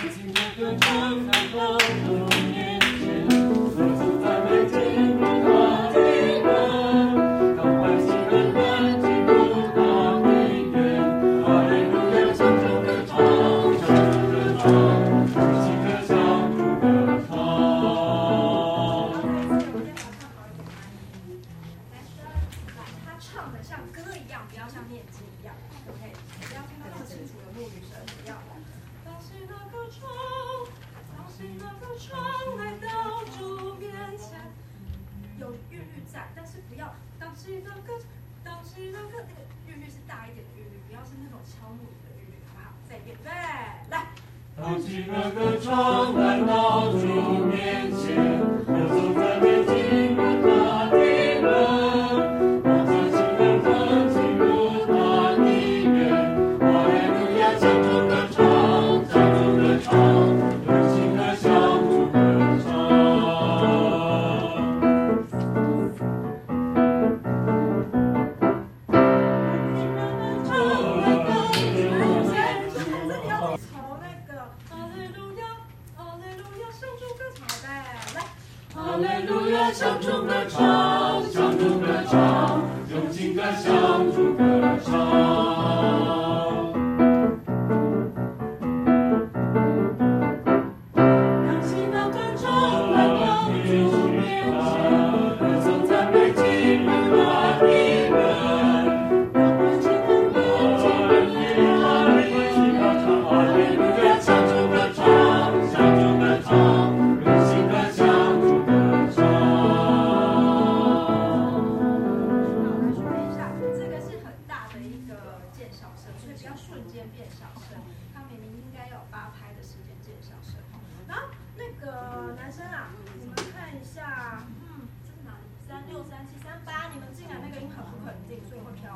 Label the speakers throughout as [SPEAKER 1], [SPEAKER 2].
[SPEAKER 1] Kucingnya.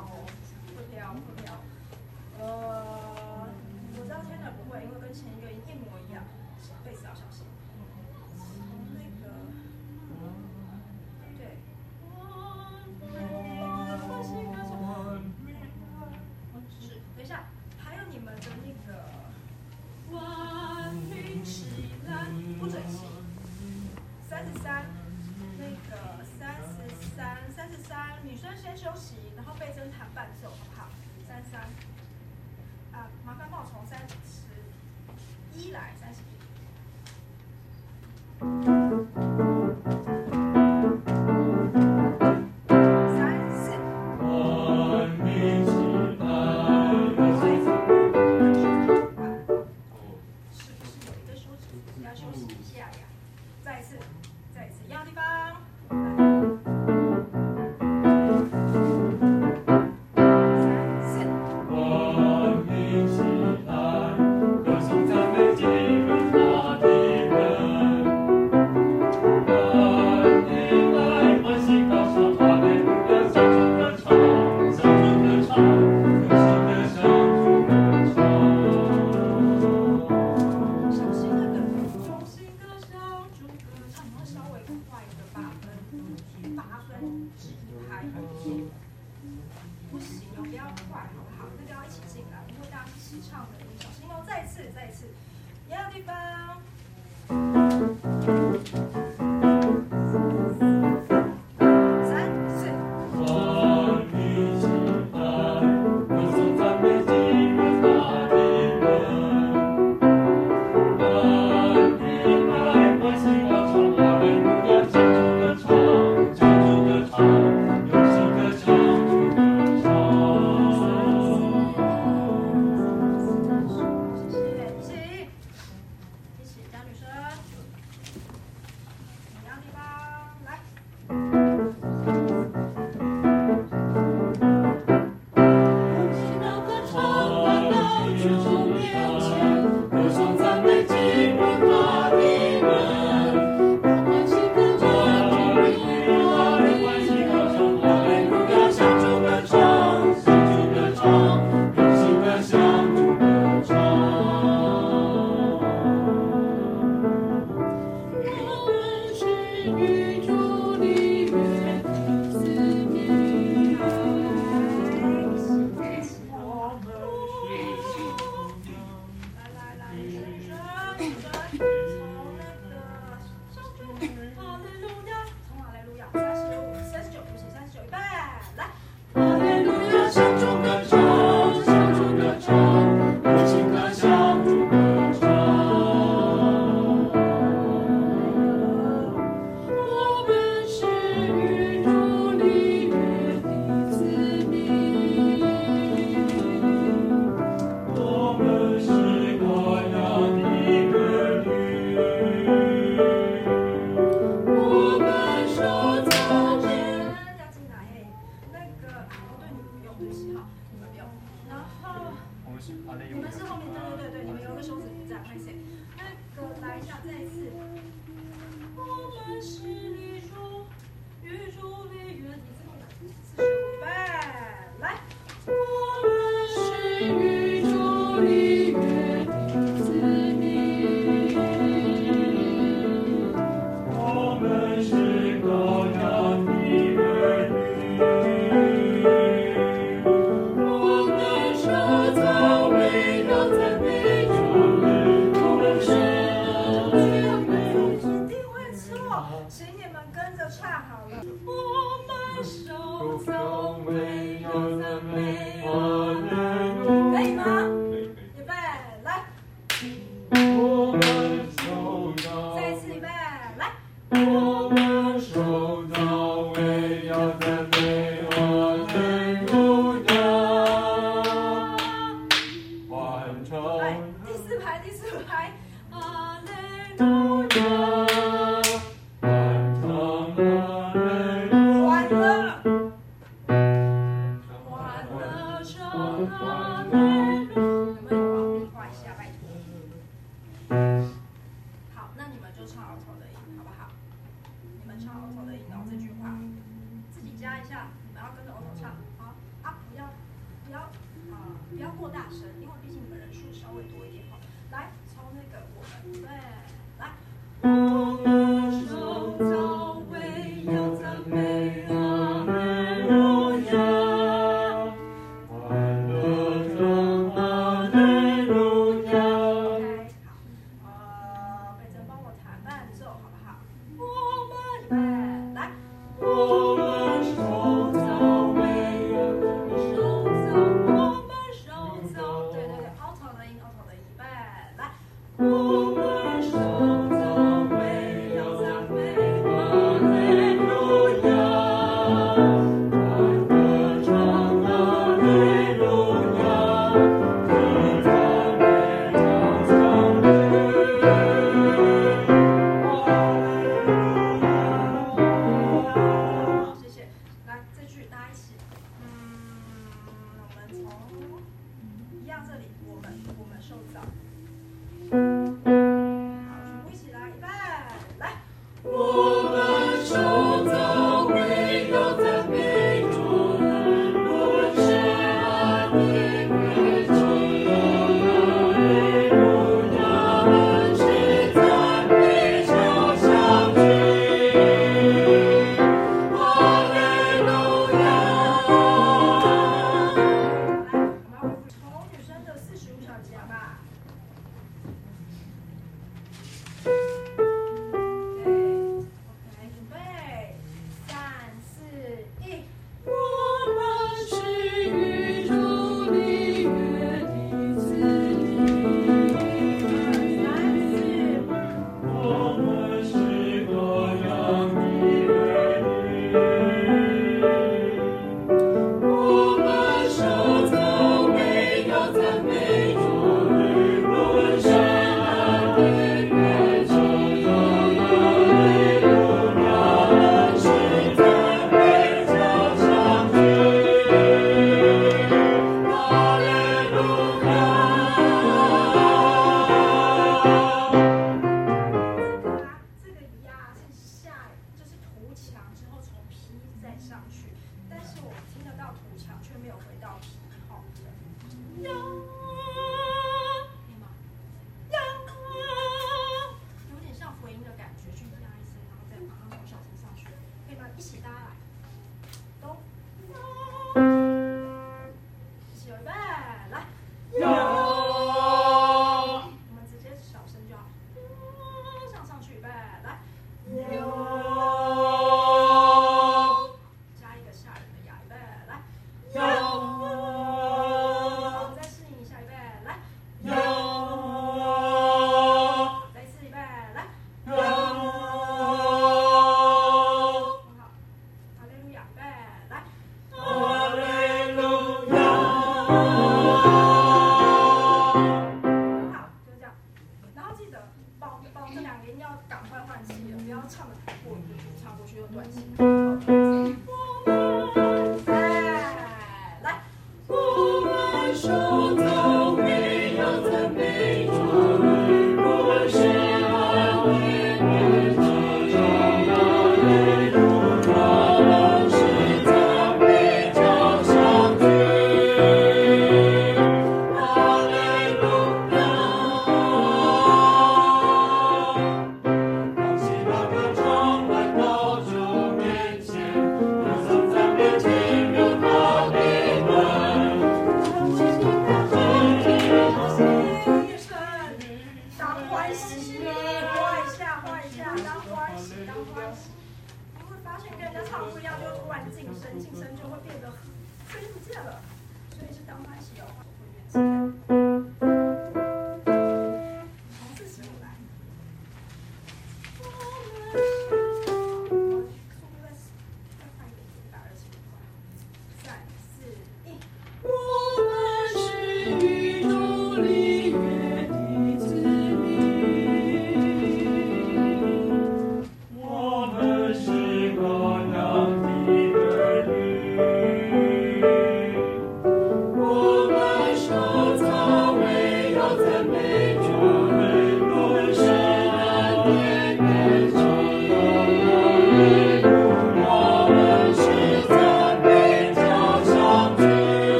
[SPEAKER 2] 然后会飘会飘呃我知道天呐不会因为跟前一个一模一样被扫小心。从那个
[SPEAKER 1] 我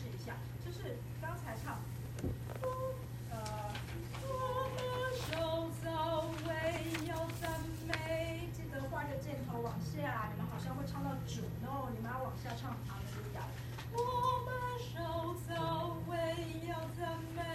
[SPEAKER 2] 试一下，就是刚才唱，呃，我们手走，唯有赞美。记得画个箭头往下，你们好像会唱到主，no，你们要往下唱啊，一点。我们手走，唯有赞美。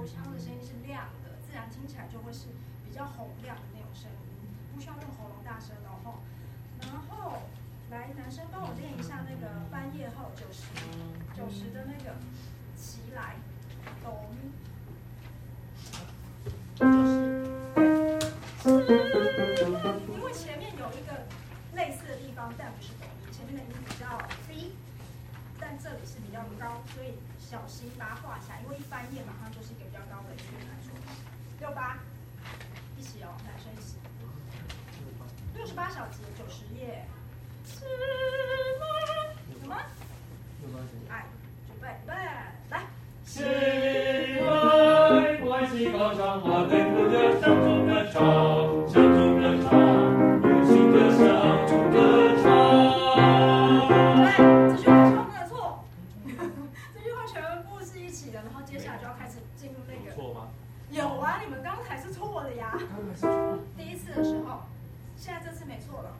[SPEAKER 2] 口腔的声音是亮的自然听起来就会是比较洪亮的那种声音不需要用喉咙大声然后然后来男生帮我念一下那个翻译后九十九十的那个袭来咚因为前面有一个类似的地方但不是前面的音比较低但这里是比较高所以小心把它画下因为一翻页马上就是一个比较高的一个难处六八一起哦男生一起。六十八小节九十页。什么？哎准备准备来。
[SPEAKER 1] 心里来关心高尚华美
[SPEAKER 2] 错了。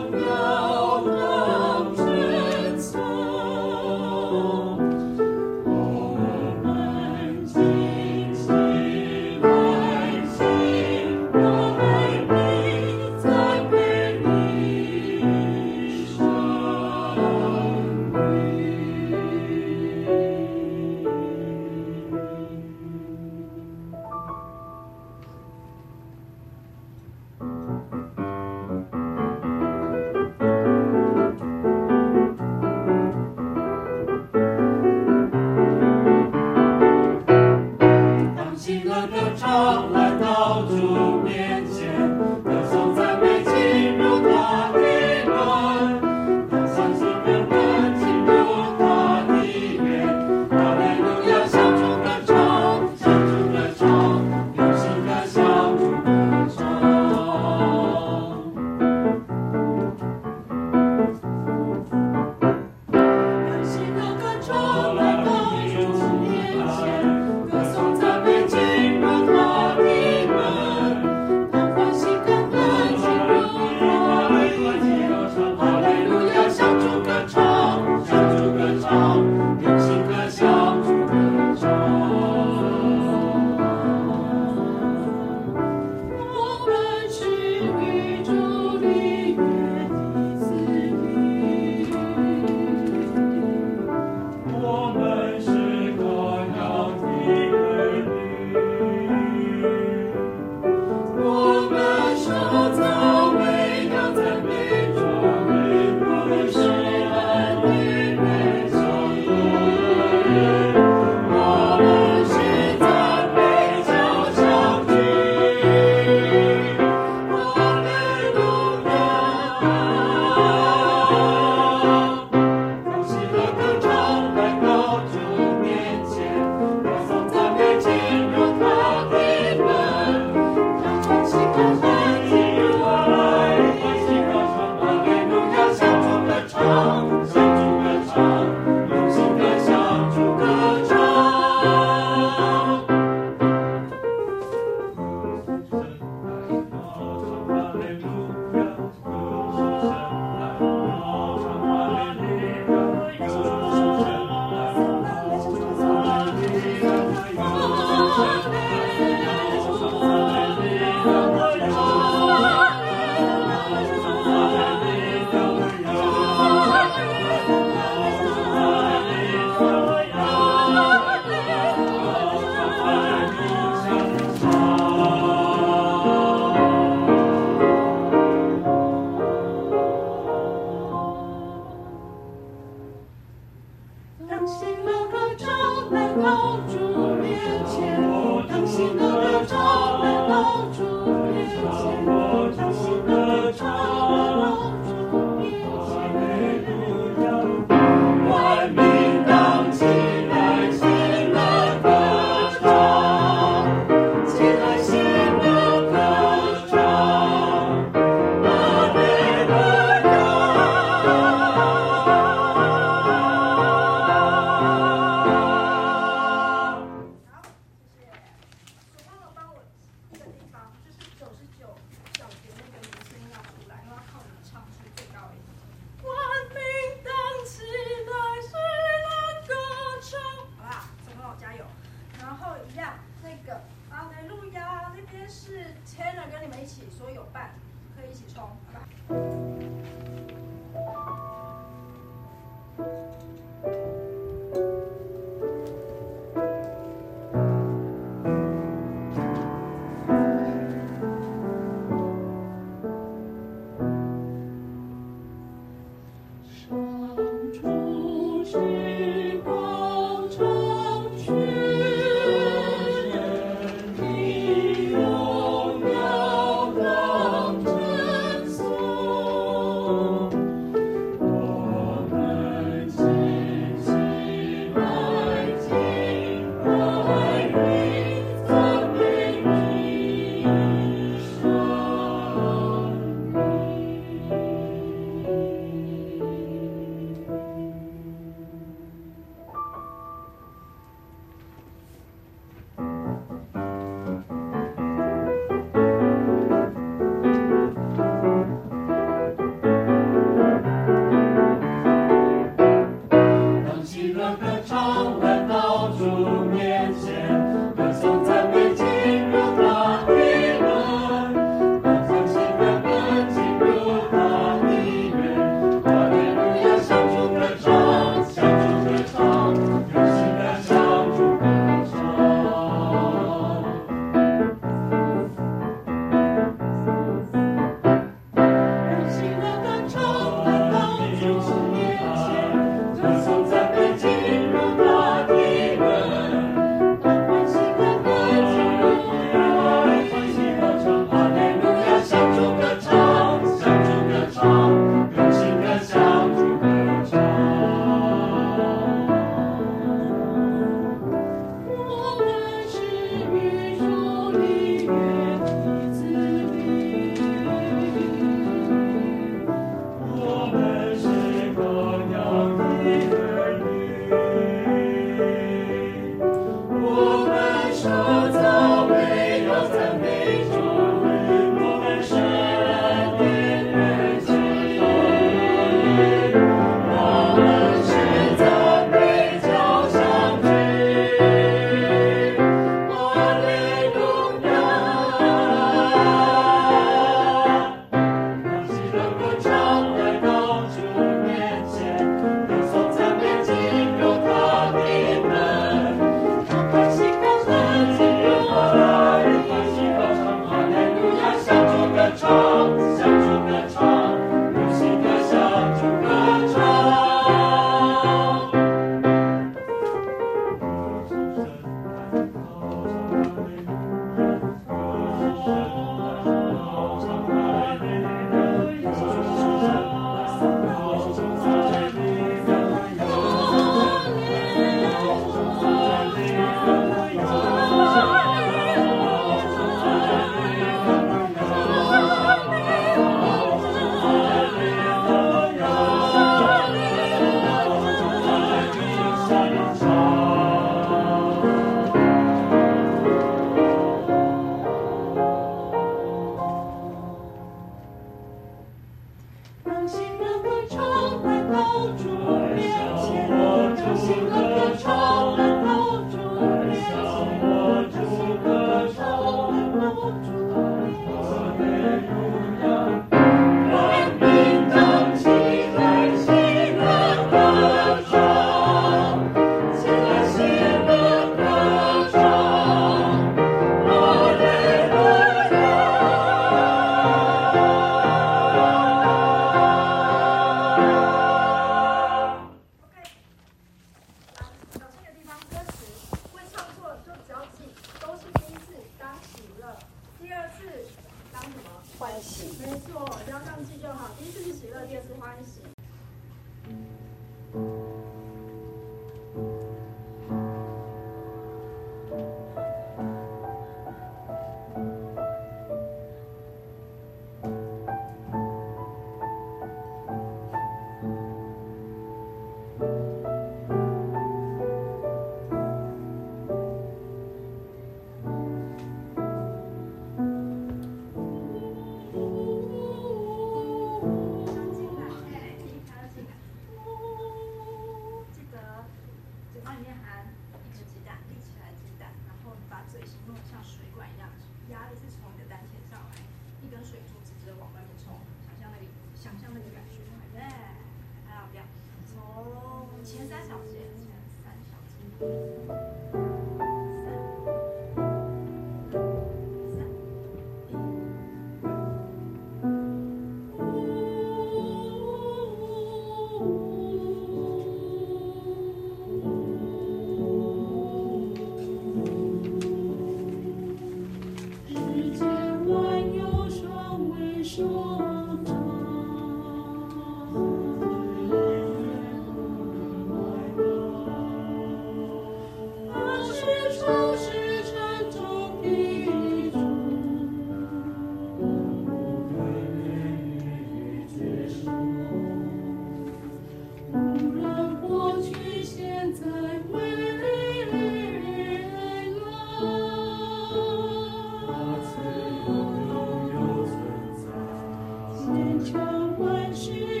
[SPEAKER 3] 求万事。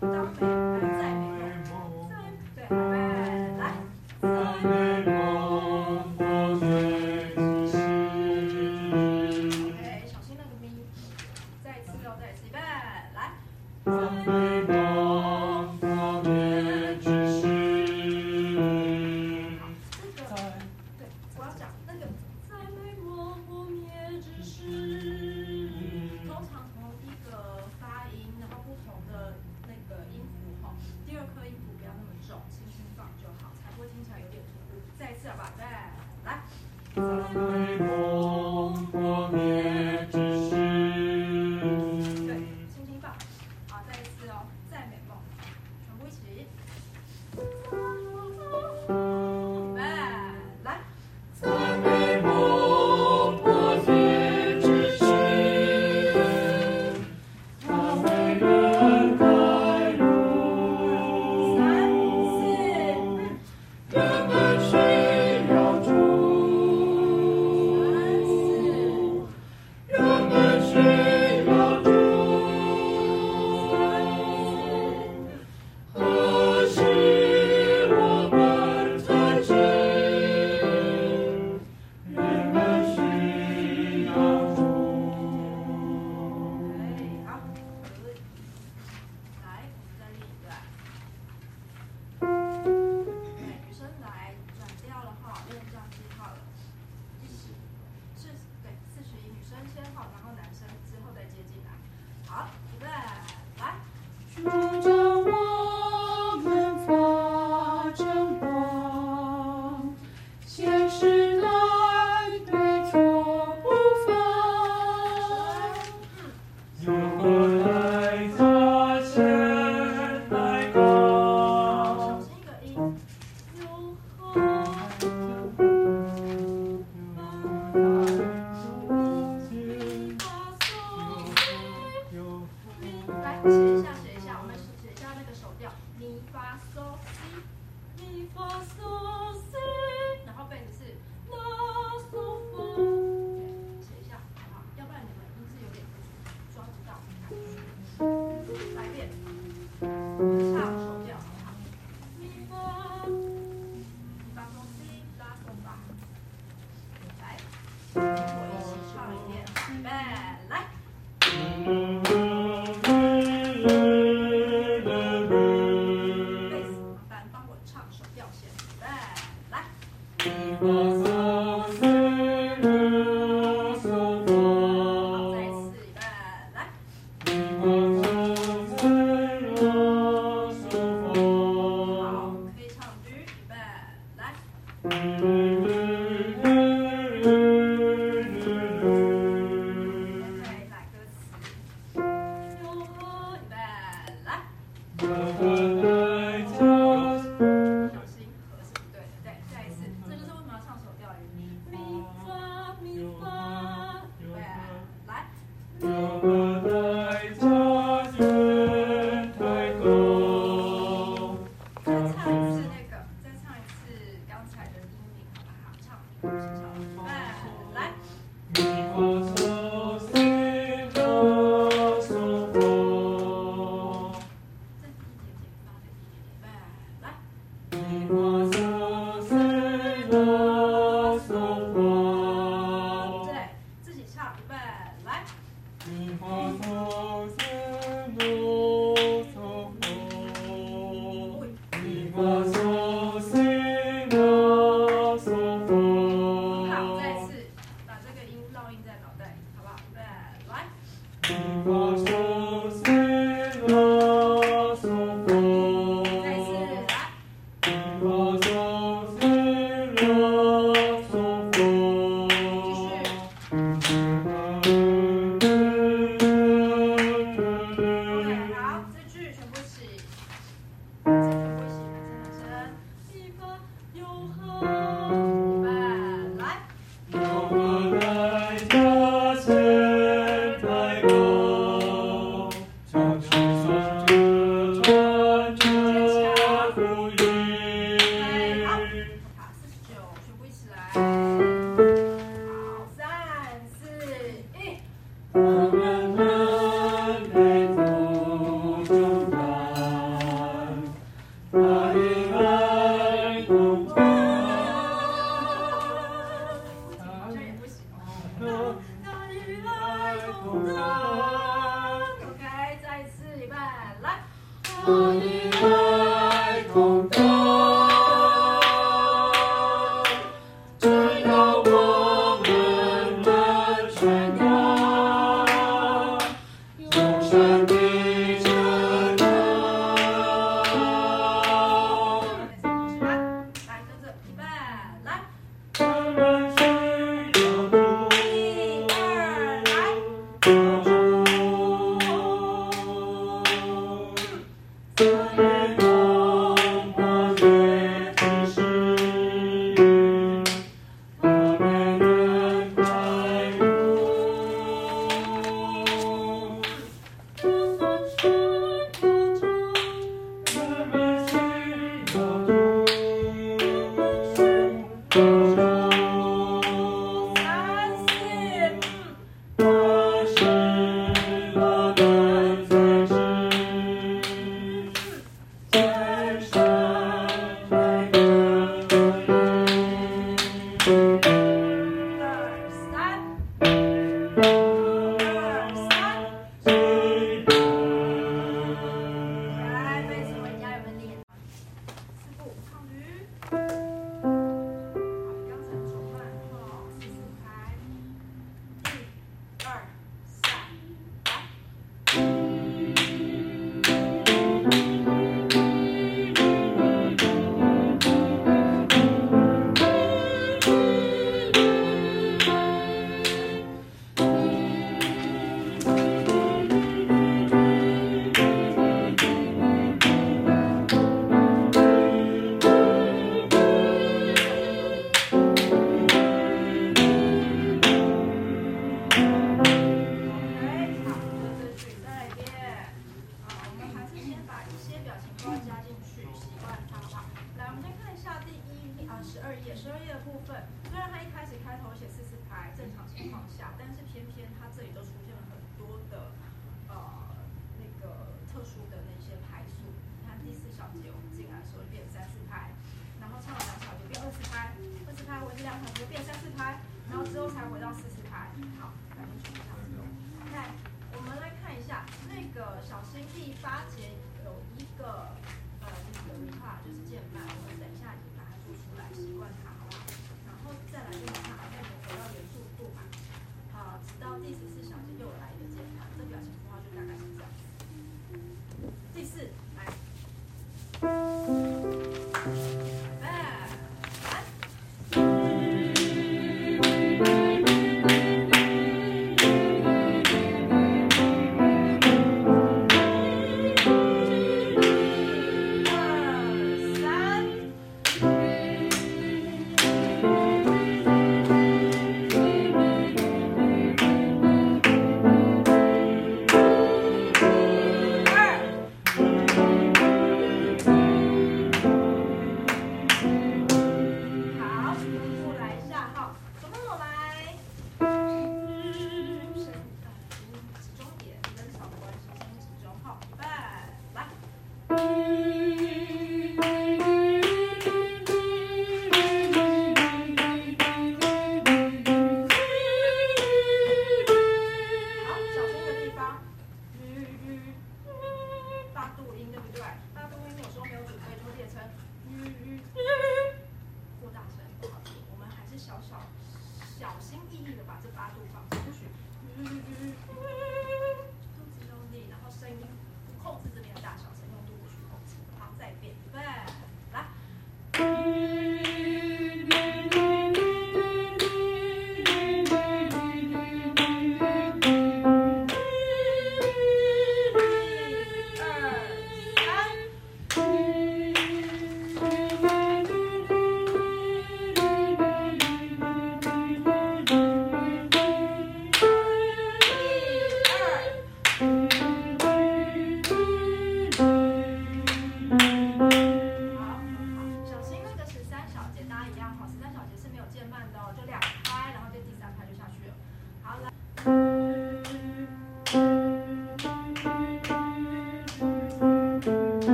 [SPEAKER 2] 当美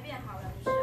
[SPEAKER 2] 变好了就是